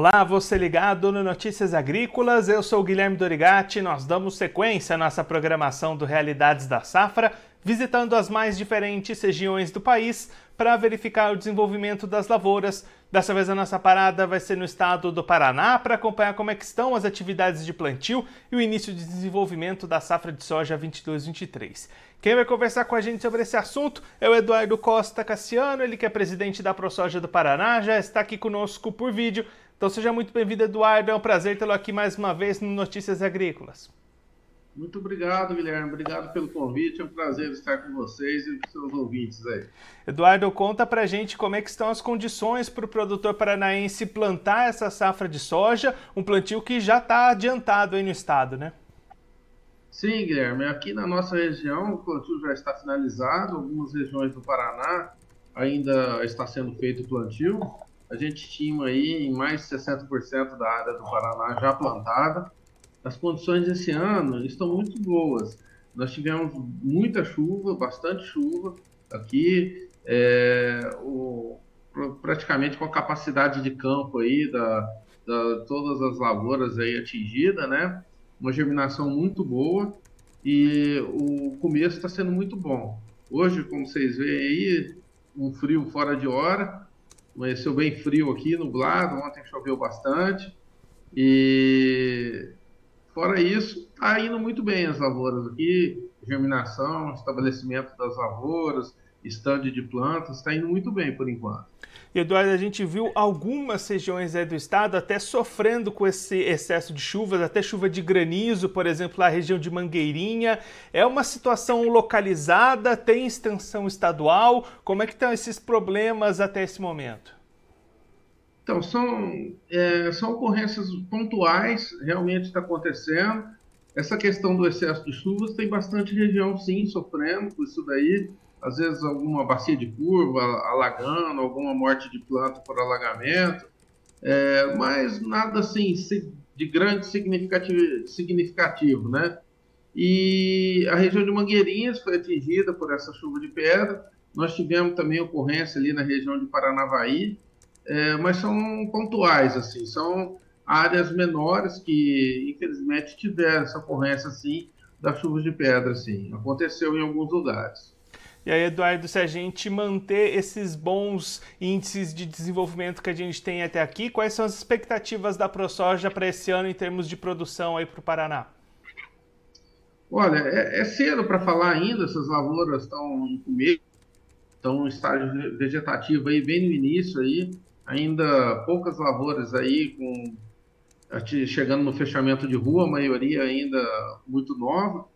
Olá, você ligado no Notícias Agrícolas, eu sou Guilherme Dorigati. Nós damos sequência à nossa programação do Realidades da Safra, visitando as mais diferentes regiões do país para verificar o desenvolvimento das lavouras. Dessa vez a nossa parada vai ser no estado do Paraná para acompanhar como é estão as atividades de plantio e o início de desenvolvimento da safra de soja 22-23. Quem vai conversar com a gente sobre esse assunto é o Eduardo Costa Cassiano, ele que é presidente da ProSoja do Paraná, já está aqui conosco por vídeo. Então seja muito bem-vindo, Eduardo. É um prazer tê-lo aqui mais uma vez no Notícias Agrícolas. Muito obrigado, Guilherme. Obrigado pelo convite. É um prazer estar com vocês e com seus ouvintes aí. Eduardo, conta pra gente como é que estão as condições para o produtor paranaense plantar essa safra de soja, um plantio que já está adiantado aí no estado, né? Sim, Guilherme. Aqui na nossa região o plantio já está finalizado. Algumas regiões do Paraná ainda está sendo feito o plantio a gente estima aí em mais de 60% da área do Paraná já plantada. As condições esse ano estão muito boas. Nós tivemos muita chuva, bastante chuva aqui, é, o, praticamente com a capacidade de campo aí da, da todas as lavouras aí atingida, né? Uma germinação muito boa e o começo está sendo muito bom. Hoje, como vocês veem aí, um frio fora de hora, Amanheceu bem frio aqui, nublado. Ontem choveu bastante. E fora isso, está indo muito bem as lavouras aqui. Germinação, estabelecimento das lavouras, estande de plantas, está indo muito bem por enquanto. Eduardo, a gente viu algumas regiões do estado até sofrendo com esse excesso de chuvas, até chuva de granizo, por exemplo, a região de Mangueirinha. É uma situação localizada, tem extensão estadual? Como é que estão esses problemas até esse momento? Então, são, é, são ocorrências pontuais, realmente está acontecendo. Essa questão do excesso de chuvas tem bastante região, sim, sofrendo com isso daí às vezes alguma bacia de curva alagando, alguma morte de planta por alagamento, é, mas nada assim de grande significativo, significativo, né? E a região de Mangueirinhas foi atingida por essa chuva de pedra. Nós tivemos também ocorrência ali na região de Paranavaí, é, mas são pontuais, assim, são áreas menores que infelizmente tiveram essa ocorrência assim das chuvas de pedra, assim, aconteceu em alguns lugares. E aí, Eduardo, se a gente manter esses bons índices de desenvolvimento que a gente tem até aqui, quais são as expectativas da ProSoja para esse ano em termos de produção aí para o Paraná? Olha, é, é cedo para falar ainda, essas lavouras estão em começo, estão em estágio vegetativo aí bem no início aí, ainda poucas lavouras aí com chegando no fechamento de rua, a maioria ainda muito nova.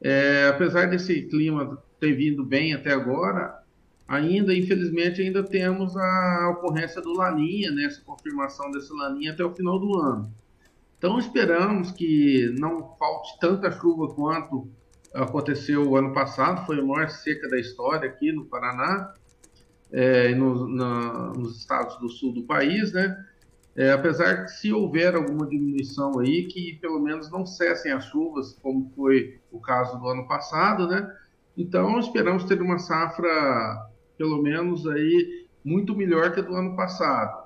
É, apesar desse clima ter vindo bem até agora, ainda, infelizmente, ainda temos a ocorrência do Laninha, né, essa confirmação desse Laninha até o final do ano. Então, esperamos que não falte tanta chuva quanto aconteceu o ano passado, foi a maior seca da história aqui no Paraná, é, no, nos estados do sul do país, né? É, apesar que se houver alguma diminuição aí, que pelo menos não cessem as chuvas, como foi o caso do ano passado, né? Então, esperamos ter uma safra, pelo menos aí, muito melhor que a do ano passado.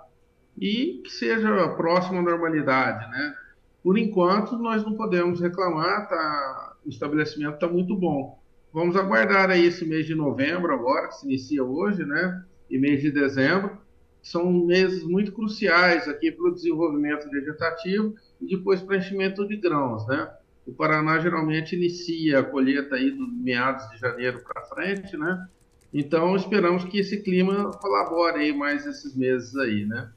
E que seja próxima à normalidade, né? Por enquanto, nós não podemos reclamar, tá, o estabelecimento está muito bom. Vamos aguardar aí esse mês de novembro agora, que se inicia hoje, né? E mês de dezembro. São meses muito cruciais aqui para o desenvolvimento vegetativo e depois para enchimento de grãos, né? O Paraná geralmente inicia a colheita aí do meados de janeiro para frente, né? Então esperamos que esse clima colabore aí mais esses meses aí, né?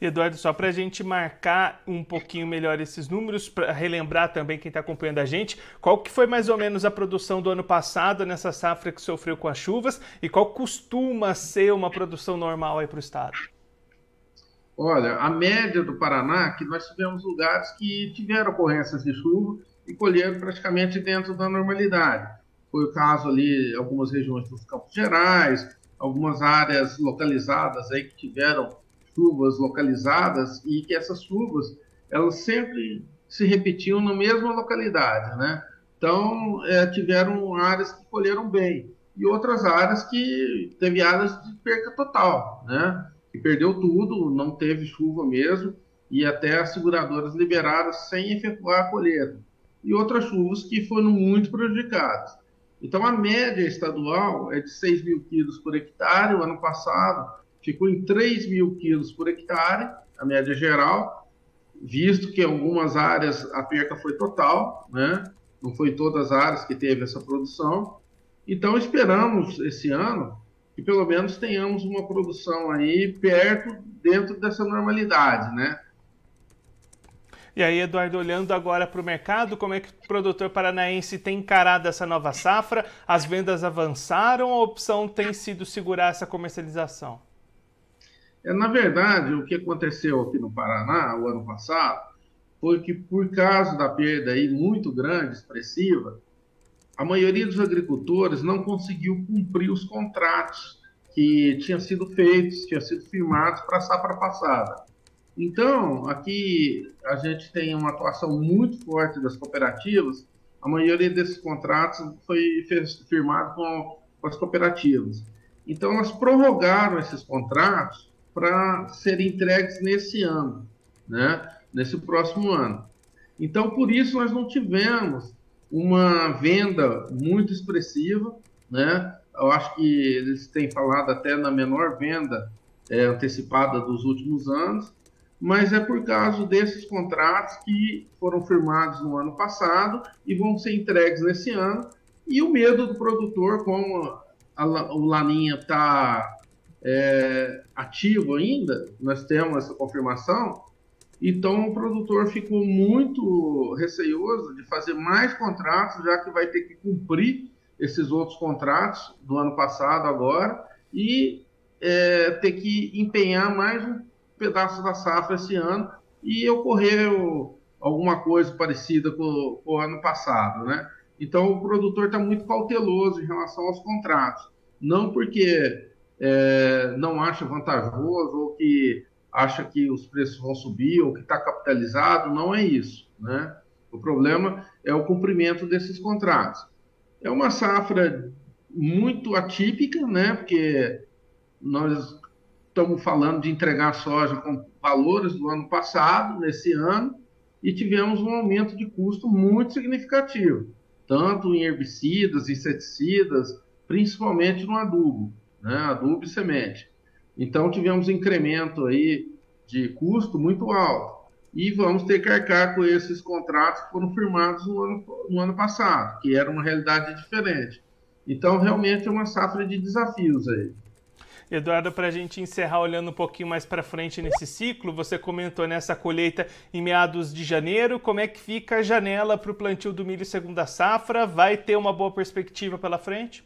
Eduardo, só para a gente marcar um pouquinho melhor esses números, para relembrar também quem está acompanhando a gente, qual que foi mais ou menos a produção do ano passado nessa safra que sofreu com as chuvas e qual costuma ser uma produção normal aí para o estado? Olha, a média do Paraná, que nós tivemos lugares que tiveram ocorrências de chuva e colheram praticamente dentro da normalidade. Foi o caso ali, algumas regiões dos Campos Gerais, algumas áreas localizadas aí que tiveram chuvas localizadas e que essas chuvas elas sempre se repetiam na mesma localidade, né? Então é, tiveram áreas que colheram bem e outras áreas que teve áreas de perca total, né? Que perdeu tudo, não teve chuva mesmo e até as seguradoras liberaram sem efetuar a colheita. E outras chuvas que foram muito prejudicadas. Então, a média estadual é de 6 mil quilos por hectare. O ano passado ficou em 3 mil quilos por hectare, a média geral, visto que em algumas áreas a perca foi total, né? não foi todas as áreas que teve essa produção. Então, esperamos esse ano que pelo menos tenhamos uma produção aí perto, dentro dessa normalidade, né? E aí, Eduardo, olhando agora para o mercado, como é que o produtor paranaense tem encarado essa nova safra? As vendas avançaram ou a opção tem sido segurar essa comercialização? É, na verdade, o que aconteceu aqui no Paraná o ano passado foi que, por causa da perda aí muito grande, expressiva, a maioria dos agricultores não conseguiu cumprir os contratos que tinham sido feitos, tinham sido firmados para a safra passada. Então, aqui a gente tem uma atuação muito forte das cooperativas. A maioria desses contratos foi firmado com, com as cooperativas. Então, elas prorrogaram esses contratos para serem entregues nesse ano, né? nesse próximo ano. Então, por isso, nós não tivemos uma venda muito expressiva, né? Eu acho que eles têm falado até na menor venda é, antecipada dos últimos anos, mas é por causa desses contratos que foram firmados no ano passado e vão ser entregues nesse ano. E o medo do produtor, como a, o Laninha está é, ativo ainda, nós temos essa confirmação, então o produtor ficou muito receioso de fazer mais contratos, já que vai ter que cumprir esses outros contratos do ano passado agora e é, ter que empenhar mais um pedaço da safra esse ano e ocorreu alguma coisa parecida com, com o ano passado, né? Então o produtor está muito cauteloso em relação aos contratos, não porque é, não acha vantajoso ou que acha que os preços vão subir ou que está capitalizado, não é isso. Né? O problema é o cumprimento desses contratos. É uma safra muito atípica, né? porque nós estamos falando de entregar soja com valores do ano passado, nesse ano, e tivemos um aumento de custo muito significativo, tanto em herbicidas, inseticidas, principalmente no adubo, né? adubo e semente. Então tivemos um incremento aí de custo muito alto. E vamos ter que arcar com esses contratos que foram firmados no ano, no ano passado, que era uma realidade diferente. Então, realmente é uma safra de desafios aí. Eduardo, para a gente encerrar olhando um pouquinho mais para frente nesse ciclo, você comentou nessa colheita em meados de janeiro. Como é que fica a janela para o plantio do milho segunda safra? Vai ter uma boa perspectiva pela frente?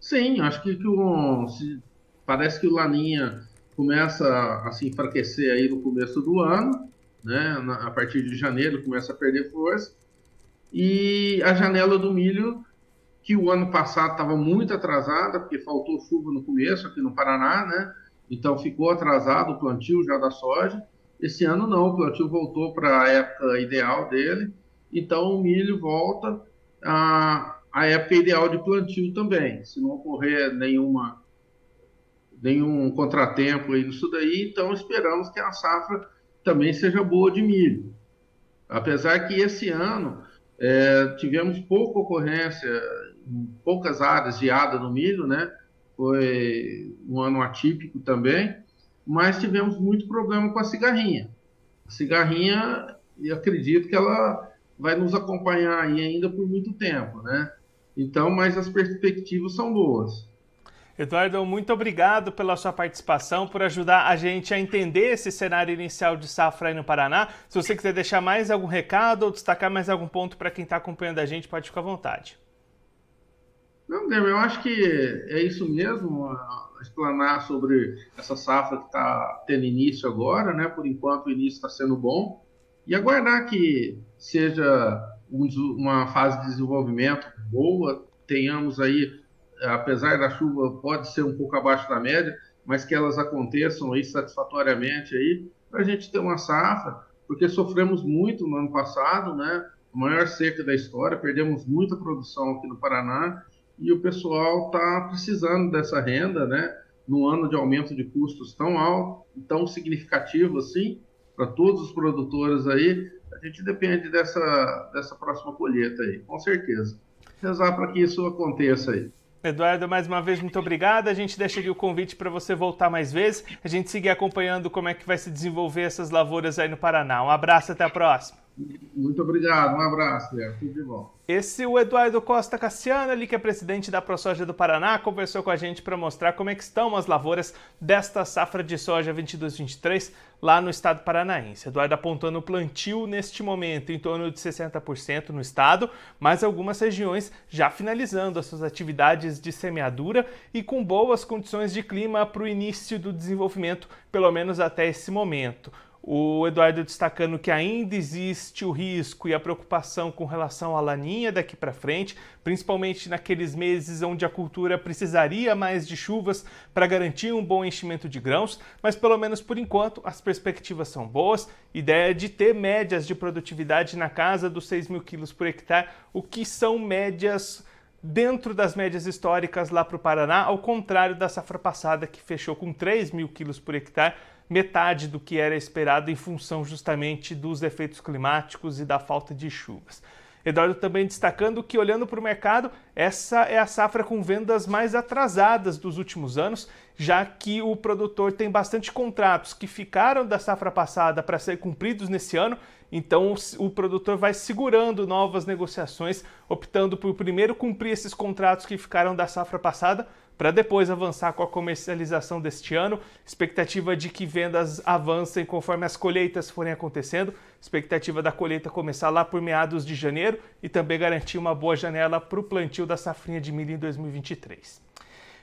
Sim, acho que, que o, se, parece que o Laninha começa a se enfraquecer aí no começo do ano, né? Na, a partir de janeiro começa a perder força. E a janela do milho, que o ano passado estava muito atrasada, porque faltou chuva no começo aqui no Paraná, né? Então ficou atrasado o plantio já da soja. Esse ano não, o plantio voltou para a época ideal dele. Então o milho volta a, a época ideal de plantio também. Se não ocorrer nenhuma nenhum contratempo aí nisso daí, então esperamos que a safra também seja boa de milho. Apesar que esse ano é, tivemos pouca ocorrência, poucas áreas de ada no milho, né? Foi um ano atípico também, mas tivemos muito problema com a cigarrinha. A cigarrinha, e acredito que ela vai nos acompanhar ainda por muito tempo, né? Então, mas as perspectivas são boas. Eduardo, muito obrigado pela sua participação, por ajudar a gente a entender esse cenário inicial de safra aí no Paraná. Se você quiser deixar mais algum recado ou destacar mais algum ponto para quem está acompanhando a gente, pode ficar à vontade. Não, eu acho que é isso mesmo, explanar sobre essa safra que está tendo início agora, né? Por enquanto o início está sendo bom. E aguardar que seja uma fase de desenvolvimento boa, tenhamos aí apesar da chuva pode ser um pouco abaixo da média, mas que elas aconteçam aí satisfatoriamente aí, para a gente ter uma safra, porque sofremos muito no ano passado, né? A maior seca da história, perdemos muita produção aqui no Paraná e o pessoal está precisando dessa renda, né? No ano de aumento de custos tão alto, tão significativo assim, para todos os produtores aí, a gente depende dessa, dessa próxima colheita aí, com certeza. Rezar para que isso aconteça aí. Eduardo, mais uma vez, muito obrigado. A gente deixa aqui o convite para você voltar mais vezes, a gente seguir acompanhando como é que vai se desenvolver essas lavouras aí no Paraná. Um abraço, até a próxima. Muito obrigado, um abraço, Léo. Tudo de bom. Esse é o Eduardo Costa Cassiano, ali que é presidente da ProSoja do Paraná, conversou com a gente para mostrar como é que estão as lavouras desta safra de soja 22-23 lá no estado paranaense. Eduardo apontando o plantio neste momento em torno de 60% no estado, mas algumas regiões já finalizando as suas atividades de semeadura e com boas condições de clima para o início do desenvolvimento, pelo menos até esse momento. O Eduardo destacando que ainda existe o risco e a preocupação com relação à laninha daqui para frente, principalmente naqueles meses onde a cultura precisaria mais de chuvas para garantir um bom enchimento de grãos, mas pelo menos por enquanto as perspectivas são boas. Ideia de ter médias de produtividade na casa dos 6 mil quilos por hectare, o que são médias dentro das médias históricas lá para o Paraná, ao contrário da safra passada que fechou com 3 mil quilos por hectare metade do que era esperado em função justamente dos efeitos climáticos e da falta de chuvas. Eduardo também destacando que, olhando para o mercado, essa é a safra com vendas mais atrasadas dos últimos anos, já que o produtor tem bastante contratos que ficaram da safra passada para ser cumpridos nesse ano, então o produtor vai segurando novas negociações, optando por primeiro cumprir esses contratos que ficaram da safra passada para depois avançar com a comercialização deste ano. Expectativa de que vendas avancem conforme as colheitas forem acontecendo. Expectativa da colheita começar lá por meados de janeiro e também garantir uma boa janela para o plantio da safrinha de milho em 2023.